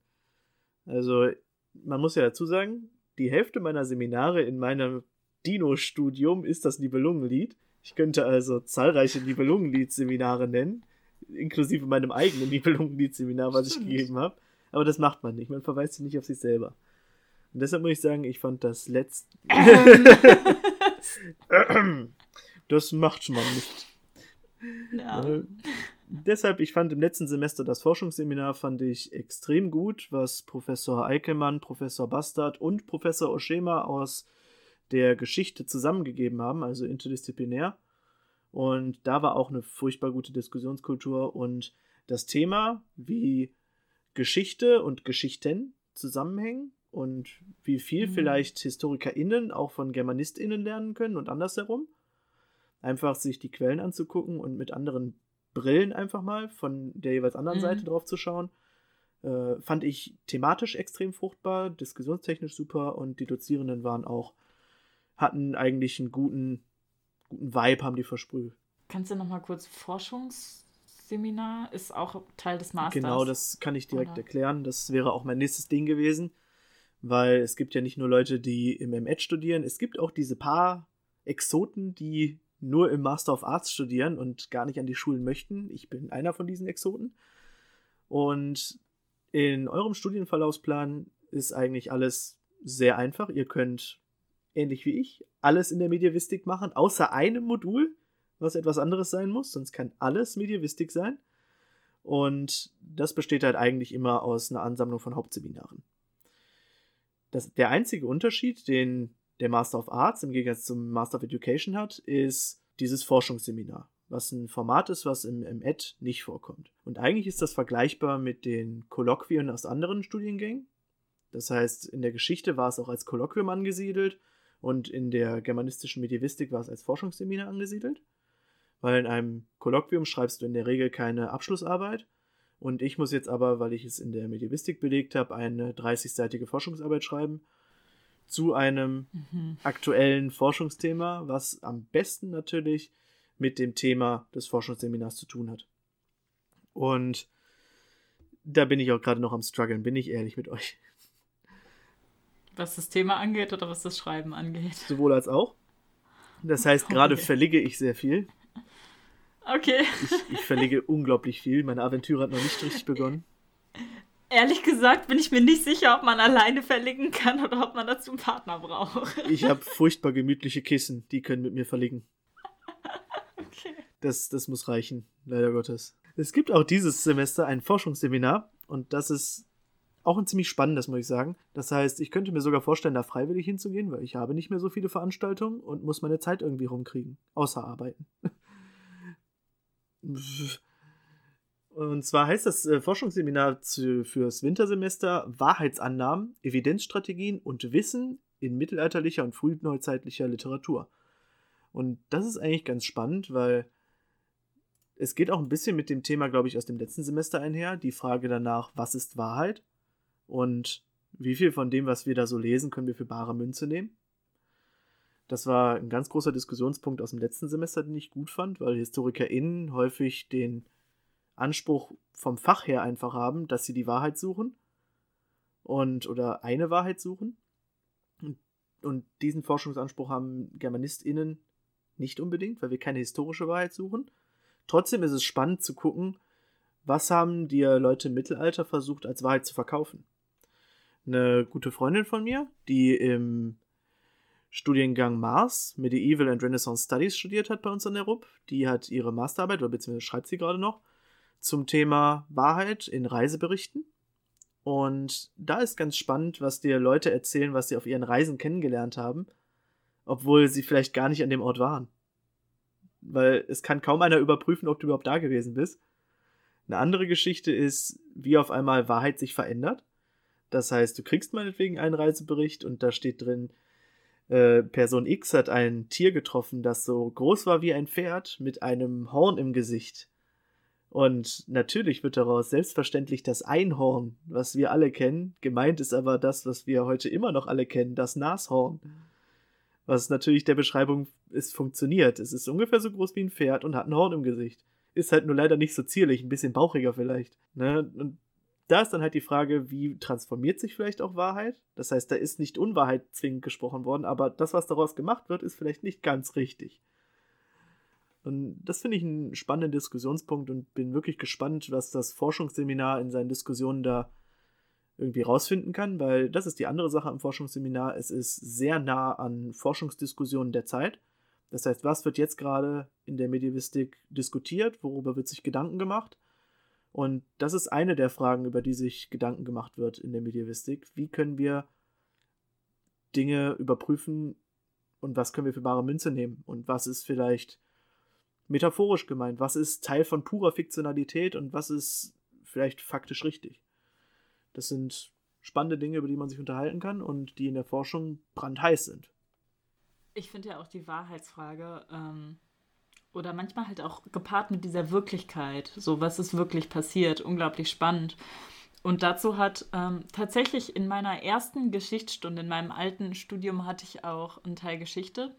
Also, man muss ja dazu sagen, die Hälfte meiner Seminare in meinem Dino-Studium ist das Nibelungenlied. Ich könnte also zahlreiche Nibelungenlied-Seminare nennen, inklusive meinem eigenen Nibelungenlied-Seminar, was ich gegeben habe. Aber das macht man nicht. Man verweist sich nicht auf sich selber. Und deshalb muss ich sagen, ich fand das letzte. das macht man nicht. Ja. Äh, deshalb, ich fand im letzten Semester das Forschungsseminar fand ich extrem gut, was Professor Eickelmann, Professor Bastard und Professor Oshema aus der Geschichte zusammengegeben haben, also interdisziplinär. Und da war auch eine furchtbar gute Diskussionskultur und das Thema, wie Geschichte und Geschichten zusammenhängen und wie viel mhm. vielleicht HistorikerInnen auch von GermanistInnen lernen können und andersherum. Einfach sich die Quellen anzugucken und mit anderen Brillen einfach mal von der jeweils anderen mhm. Seite drauf zu schauen. Äh, fand ich thematisch extrem fruchtbar, diskussionstechnisch super und die Dozierenden waren auch hatten eigentlich einen guten, guten Vibe, haben die versprüht. Kannst du noch mal kurz Forschungsseminar ist auch Teil des Masters? Genau, das kann ich direkt Oder? erklären. Das wäre auch mein nächstes Ding gewesen, weil es gibt ja nicht nur Leute, die im MEd studieren, es gibt auch diese paar Exoten, die nur im Master of Arts studieren und gar nicht an die Schulen möchten. Ich bin einer von diesen Exoten. Und in eurem Studienverlaufsplan ist eigentlich alles sehr einfach. Ihr könnt ähnlich wie ich, alles in der Medievistik machen, außer einem Modul, was etwas anderes sein muss, sonst kann alles Medievistik sein. Und das besteht halt eigentlich immer aus einer Ansammlung von Hauptseminaren. Das, der einzige Unterschied, den der Master of Arts im Gegensatz zum Master of Education hat, ist dieses Forschungsseminar, was ein Format ist, was im, im Ed nicht vorkommt. Und eigentlich ist das vergleichbar mit den Kolloquien aus anderen Studiengängen. Das heißt, in der Geschichte war es auch als Kolloquium angesiedelt und in der germanistischen Medievistik war es als Forschungsseminar angesiedelt, weil in einem Kolloquium schreibst du in der Regel keine Abschlussarbeit. Und ich muss jetzt aber, weil ich es in der Medievistik belegt habe, eine 30-seitige Forschungsarbeit schreiben zu einem mhm. aktuellen Forschungsthema, was am besten natürlich mit dem Thema des Forschungsseminars zu tun hat. Und da bin ich auch gerade noch am struggeln, bin ich ehrlich mit euch. Was das Thema angeht oder was das Schreiben angeht? Sowohl als auch. Das heißt, gerade okay. verlege ich sehr viel. Okay. Ich, ich verlege unglaublich viel. Meine Aventur hat noch nicht richtig begonnen. Ehrlich gesagt bin ich mir nicht sicher, ob man alleine verlegen kann oder ob man dazu einen Partner braucht. Ich habe furchtbar gemütliche Kissen, die können mit mir verlegen. okay. Das, das muss reichen, leider Gottes. Es gibt auch dieses Semester ein Forschungsseminar und das ist auch ein ziemlich spannendes, muss ich sagen. Das heißt, ich könnte mir sogar vorstellen, da freiwillig hinzugehen, weil ich habe nicht mehr so viele Veranstaltungen und muss meine Zeit irgendwie rumkriegen. Außer arbeiten. Und zwar heißt das äh, Forschungsseminar fürs Wintersemester Wahrheitsannahmen, Evidenzstrategien und Wissen in mittelalterlicher und frühneuzeitlicher Literatur. Und das ist eigentlich ganz spannend, weil es geht auch ein bisschen mit dem Thema, glaube ich, aus dem letzten Semester einher. Die Frage danach, was ist Wahrheit? Und wie viel von dem, was wir da so lesen, können wir für bare Münze nehmen? Das war ein ganz großer Diskussionspunkt aus dem letzten Semester, den ich gut fand, weil HistorikerInnen häufig den Anspruch vom Fach her einfach haben, dass sie die Wahrheit suchen und oder eine Wahrheit suchen. Und, und diesen Forschungsanspruch haben GermanistInnen nicht unbedingt, weil wir keine historische Wahrheit suchen. Trotzdem ist es spannend zu gucken, was haben die Leute im Mittelalter versucht als Wahrheit zu verkaufen eine gute Freundin von mir, die im Studiengang Mars, Medieval and Renaissance Studies studiert hat bei uns an der RUP. Die hat ihre Masterarbeit, oder beziehungsweise schreibt sie gerade noch, zum Thema Wahrheit in Reiseberichten. Und da ist ganz spannend, was dir Leute erzählen, was sie auf ihren Reisen kennengelernt haben, obwohl sie vielleicht gar nicht an dem Ort waren. Weil es kann kaum einer überprüfen, ob du überhaupt da gewesen bist. Eine andere Geschichte ist, wie auf einmal Wahrheit sich verändert. Das heißt, du kriegst meinetwegen einen Reisebericht und da steht drin, äh, Person X hat ein Tier getroffen, das so groß war wie ein Pferd mit einem Horn im Gesicht. Und natürlich wird daraus selbstverständlich das Einhorn, was wir alle kennen. Gemeint ist aber das, was wir heute immer noch alle kennen, das Nashorn. Was natürlich der Beschreibung ist, funktioniert. Es ist ungefähr so groß wie ein Pferd und hat ein Horn im Gesicht. Ist halt nur leider nicht so zierlich, ein bisschen bauchiger vielleicht. Ne? Und da ist dann halt die Frage, wie transformiert sich vielleicht auch Wahrheit? Das heißt, da ist nicht Unwahrheit zwingend gesprochen worden, aber das, was daraus gemacht wird, ist vielleicht nicht ganz richtig. Und das finde ich einen spannenden Diskussionspunkt und bin wirklich gespannt, was das Forschungsseminar in seinen Diskussionen da irgendwie rausfinden kann, weil das ist die andere Sache am Forschungsseminar. Es ist sehr nah an Forschungsdiskussionen der Zeit. Das heißt, was wird jetzt gerade in der Medievistik diskutiert? Worüber wird sich Gedanken gemacht? Und das ist eine der Fragen, über die sich Gedanken gemacht wird in der Medievistik. Wie können wir Dinge überprüfen und was können wir für bare Münze nehmen? Und was ist vielleicht metaphorisch gemeint? Was ist Teil von purer Fiktionalität und was ist vielleicht faktisch richtig? Das sind spannende Dinge, über die man sich unterhalten kann und die in der Forschung brandheiß sind. Ich finde ja auch die Wahrheitsfrage ähm, oder manchmal halt auch gepaart mit dieser Wirklichkeit, so was ist wirklich passiert, unglaublich spannend. Und dazu hat ähm, tatsächlich in meiner ersten Geschichtsstunde, in meinem alten Studium, hatte ich auch einen Teil Geschichte.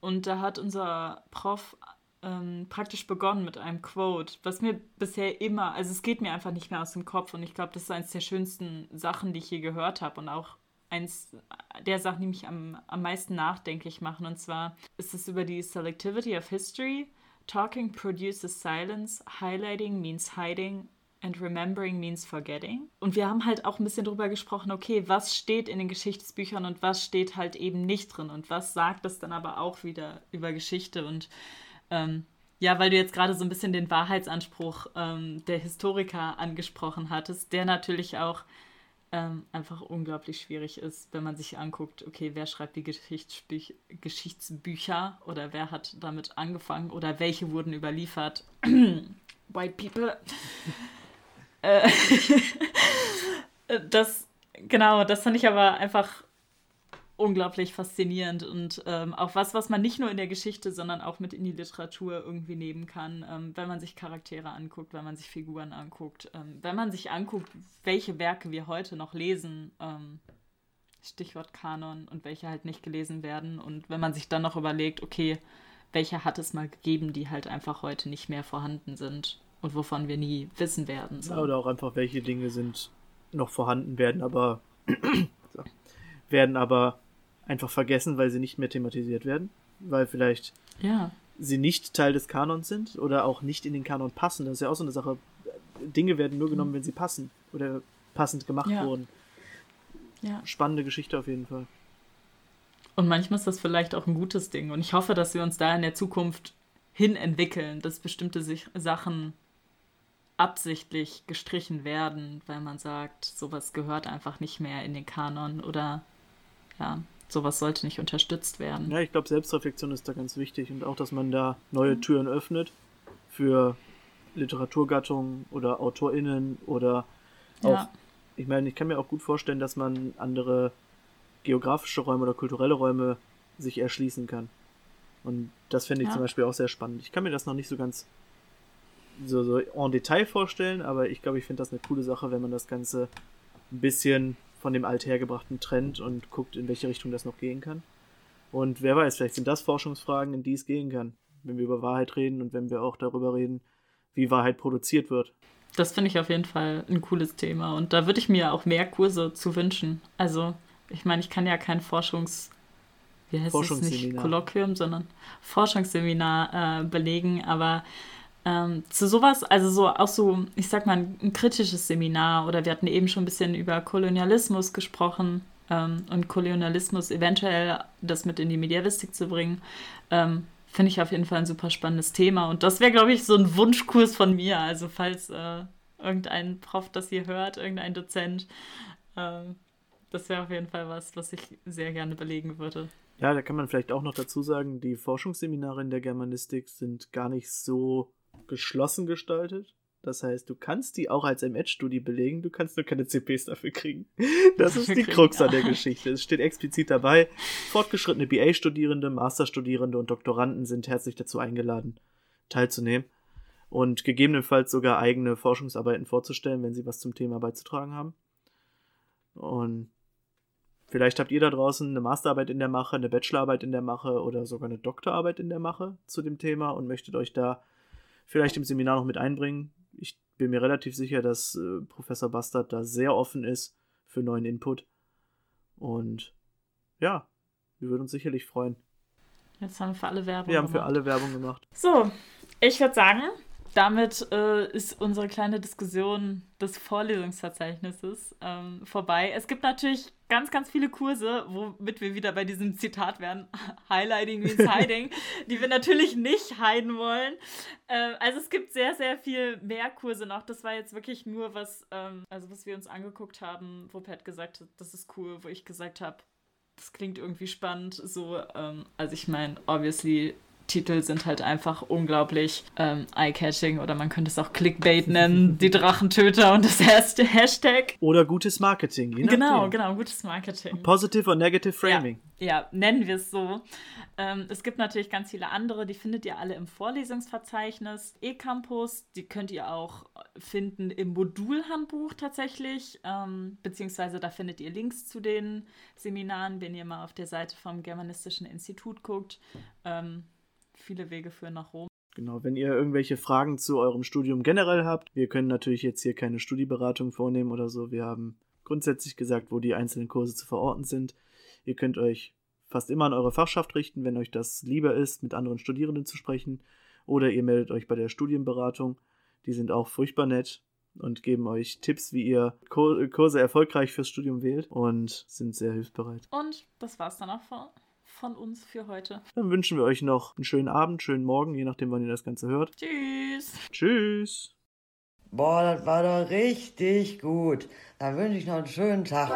Und da hat unser Prof ähm, praktisch begonnen mit einem Quote, was mir bisher immer, also es geht mir einfach nicht mehr aus dem Kopf und ich glaube, das ist eines der schönsten Sachen, die ich je gehört habe und auch eins der Sachen, die mich am, am meisten nachdenklich machen. Und zwar ist es über die Selectivity of History. Talking produces silence, highlighting means hiding and remembering means forgetting. Und wir haben halt auch ein bisschen drüber gesprochen, okay, was steht in den Geschichtsbüchern und was steht halt eben nicht drin und was sagt das dann aber auch wieder über Geschichte und ähm, ja, weil du jetzt gerade so ein bisschen den Wahrheitsanspruch ähm, der Historiker angesprochen hattest, der natürlich auch ähm, einfach unglaublich schwierig ist, wenn man sich anguckt, okay, wer schreibt die Geschichtsbü Geschichtsbücher oder wer hat damit angefangen oder welche wurden überliefert. White people. Äh, das, genau, das fand ich aber einfach unglaublich faszinierend und ähm, auch was, was man nicht nur in der Geschichte, sondern auch mit in die Literatur irgendwie nehmen kann, ähm, wenn man sich Charaktere anguckt, wenn man sich Figuren anguckt, ähm, wenn man sich anguckt, welche Werke wir heute noch lesen, ähm, Stichwort Kanon und welche halt nicht gelesen werden und wenn man sich dann noch überlegt, okay, welche hat es mal gegeben, die halt einfach heute nicht mehr vorhanden sind und wovon wir nie wissen werden. So. oder auch einfach welche Dinge sind noch vorhanden werden, aber werden aber einfach vergessen, weil sie nicht mehr thematisiert werden, weil vielleicht ja. sie nicht Teil des Kanons sind oder auch nicht in den Kanon passen. Das ist ja auch so eine Sache. Dinge werden nur genommen, mhm. wenn sie passen oder passend gemacht ja. wurden. Ja. Spannende Geschichte auf jeden Fall. Und manchmal ist das vielleicht auch ein gutes Ding. Und ich hoffe, dass wir uns da in der Zukunft hin entwickeln, dass bestimmte Sachen absichtlich gestrichen werden, weil man sagt, sowas gehört einfach nicht mehr in den Kanon oder ja, sowas sollte nicht unterstützt werden. Ja, ich glaube, Selbstreflexion ist da ganz wichtig und auch, dass man da neue Türen öffnet für Literaturgattungen oder AutorInnen oder auch, ja. ich meine, ich kann mir auch gut vorstellen, dass man andere geografische Räume oder kulturelle Räume sich erschließen kann. Und das fände ich ja. zum Beispiel auch sehr spannend. Ich kann mir das noch nicht so ganz so, so en Detail vorstellen, aber ich glaube, ich finde das eine coole Sache, wenn man das Ganze ein bisschen von dem althergebrachten Trend und guckt, in welche Richtung das noch gehen kann. Und wer weiß, vielleicht sind das Forschungsfragen, in die es gehen kann, wenn wir über Wahrheit reden und wenn wir auch darüber reden, wie Wahrheit produziert wird. Das finde ich auf jeden Fall ein cooles Thema und da würde ich mir auch mehr Kurse zu wünschen. Also, ich meine, ich kann ja kein Forschungs wie heißt es nicht Kolloquium, sondern Forschungsseminar äh, belegen, aber ähm, zu sowas, also so auch so, ich sag mal, ein, ein, kritisches Seminar oder wir hatten eben schon ein bisschen über Kolonialismus gesprochen ähm, und Kolonialismus eventuell das mit in die Mediavistik zu bringen, ähm, finde ich auf jeden Fall ein super spannendes Thema und das wäre, glaube ich, so ein Wunschkurs von mir. Also falls äh, irgendein Prof das hier hört, irgendein Dozent, äh, das wäre auf jeden Fall was, was ich sehr gerne belegen würde. Ja, da kann man vielleicht auch noch dazu sagen, die Forschungsseminare in der Germanistik sind gar nicht so geschlossen gestaltet. Das heißt, du kannst die auch als M-Ed-Studie belegen, du kannst nur keine CPs dafür kriegen. Das ist die Krux an der Geschichte. Es steht explizit dabei, fortgeschrittene BA-Studierende, Masterstudierende und Doktoranden sind herzlich dazu eingeladen, teilzunehmen und gegebenenfalls sogar eigene Forschungsarbeiten vorzustellen, wenn sie was zum Thema beizutragen haben. Und vielleicht habt ihr da draußen eine Masterarbeit in der Mache, eine Bachelorarbeit in der Mache oder sogar eine Doktorarbeit in der Mache zu dem Thema und möchtet euch da vielleicht im Seminar noch mit einbringen. Ich bin mir relativ sicher, dass äh, Professor Bastard da sehr offen ist für neuen Input. Und ja, wir würden uns sicherlich freuen. Jetzt haben wir für alle Werbung Wir haben für gemacht. alle Werbung gemacht. So, ich würde sagen, damit äh, ist unsere kleine Diskussion des Vorlesungsverzeichnisses ähm, vorbei. Es gibt natürlich ganz, ganz viele Kurse, womit wir wieder bei diesem Zitat werden, Highlighting means hiding, die wir natürlich nicht hiden wollen. Ähm, also es gibt sehr, sehr viel mehr Kurse noch. Das war jetzt wirklich nur was, ähm, also was wir uns angeguckt haben, wo Pat gesagt hat, das ist cool, wo ich gesagt habe, das klingt irgendwie spannend. So, ähm, also ich meine, obviously Titel sind halt einfach unglaublich ähm, eye-catching oder man könnte es auch Clickbait nennen, die Drachentöter und das Hasht- Hashtag. Oder gutes Marketing. Genau, nachdem. genau, gutes Marketing. Positive und Negative Framing. Ja, nennen wir es so. Ähm, es gibt natürlich ganz viele andere, die findet ihr alle im Vorlesungsverzeichnis eCampus. Die könnt ihr auch finden im Modulhandbuch tatsächlich, ähm, beziehungsweise da findet ihr Links zu den Seminaren, wenn ihr mal auf der Seite vom Germanistischen Institut guckt. Ähm, viele Wege führen nach Rom. Genau, wenn ihr irgendwelche Fragen zu eurem Studium generell habt, wir können natürlich jetzt hier keine Studieberatung vornehmen oder so. Wir haben grundsätzlich gesagt, wo die einzelnen Kurse zu verorten sind. Ihr könnt euch fast immer an eure Fachschaft richten, wenn euch das lieber ist, mit anderen Studierenden zu sprechen. Oder ihr meldet euch bei der Studienberatung. Die sind auch furchtbar nett und geben euch Tipps, wie ihr Kur- Kurse erfolgreich fürs Studium wählt und sind sehr hilfsbereit. Und das war's dann auch von, von uns für heute. Dann wünschen wir euch noch einen schönen Abend, schönen Morgen, je nachdem, wann ihr das Ganze hört. Tschüss! Tschüss! Boah, das war doch richtig gut. Dann wünsche ich noch einen schönen Tag.